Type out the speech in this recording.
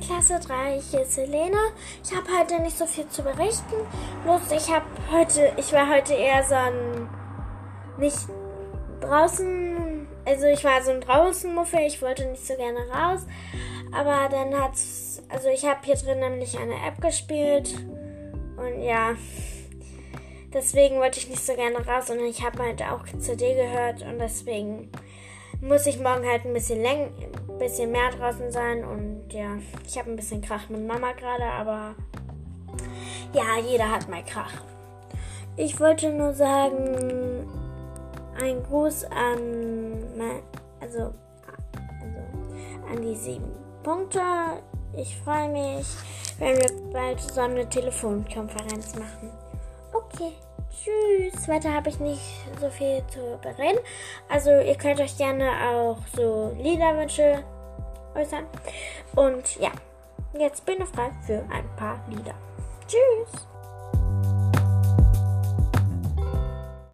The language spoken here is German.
Klasse 3. Hier ist Helene. Ich habe heute nicht so viel zu berichten. Bloß ich habe heute, ich war heute eher so ein nicht draußen, also ich war so ein draußen Muffel. Ich wollte nicht so gerne raus, aber dann hat's, also ich habe hier drin nämlich eine App gespielt und ja. Deswegen wollte ich nicht so gerne raus und ich habe halt auch CD gehört und deswegen muss ich morgen halt ein bisschen, läng bisschen mehr draußen sein. Und ja, ich habe ein bisschen Krach mit Mama gerade, aber ja, jeder hat mal Krach. Ich wollte nur sagen, ein Gruß an, also, also an die sieben Punkte. Ich freue mich, wenn wir bald zusammen eine Telefonkonferenz machen. Okay. Tschüss. Weiter habe ich nicht so viel zu bereden. Also ihr könnt euch gerne auch so Liederwünsche äußern. Und ja, jetzt bin ich frei für ein paar Lieder. Tschüss.